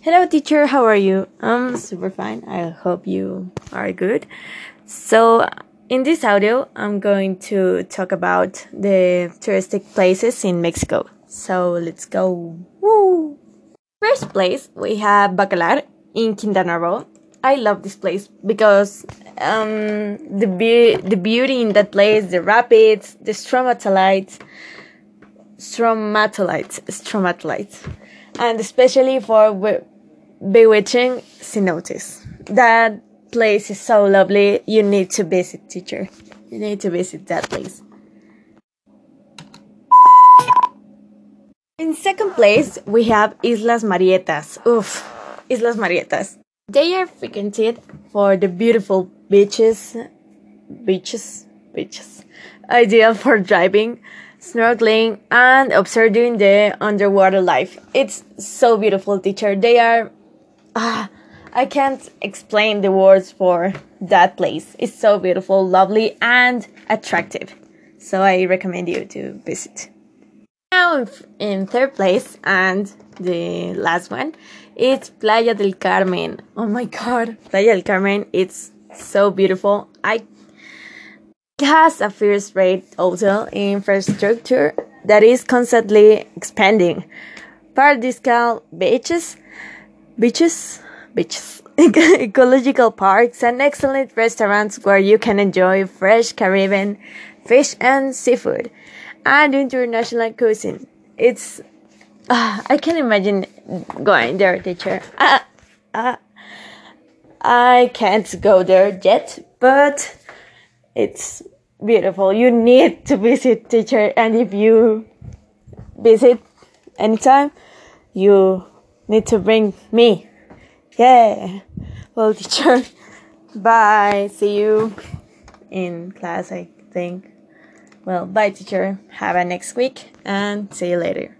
Hello, teacher. How are you? I'm super fine. I hope you are good. So, in this audio, I'm going to talk about the touristic places in Mexico. So, let's go. Woo! First place, we have Bacalar in Quintana Roo. I love this place because um, the be- the beauty in that place, the rapids, the stromatolites, stromatolites, stromatolites, and especially for be- bewitching cenotes. That place is so lovely. You need to visit, teacher. You need to visit that place. In second place, we have Islas Marietas. Oof, Islas Marietas. They are frequented for the beautiful beaches, beaches, beaches, ideal for driving, snorkeling, and observing the underwater life. It's so beautiful, teacher. They are, ah, I can't explain the words for that place. It's so beautiful, lovely, and attractive. So I recommend you to visit. Now in third place and the last one, it's Playa del Carmen. Oh my god, Playa del Carmen, it's so beautiful. I has a first rate hotel infrastructure that is constantly expanding. Paradiscal beaches, beaches, beaches, ecological parks, and excellent restaurants where you can enjoy fresh Caribbean fish and seafood and international cuisine. It's uh, I can imagine going there, teacher. Uh, uh, I can't go there yet, but it's beautiful. You need to visit, teacher, and if you visit anytime, you need to bring me. Yeah. Well, teacher, bye. See you in class, I think. Well, bye, teacher. Have a next week and see you later.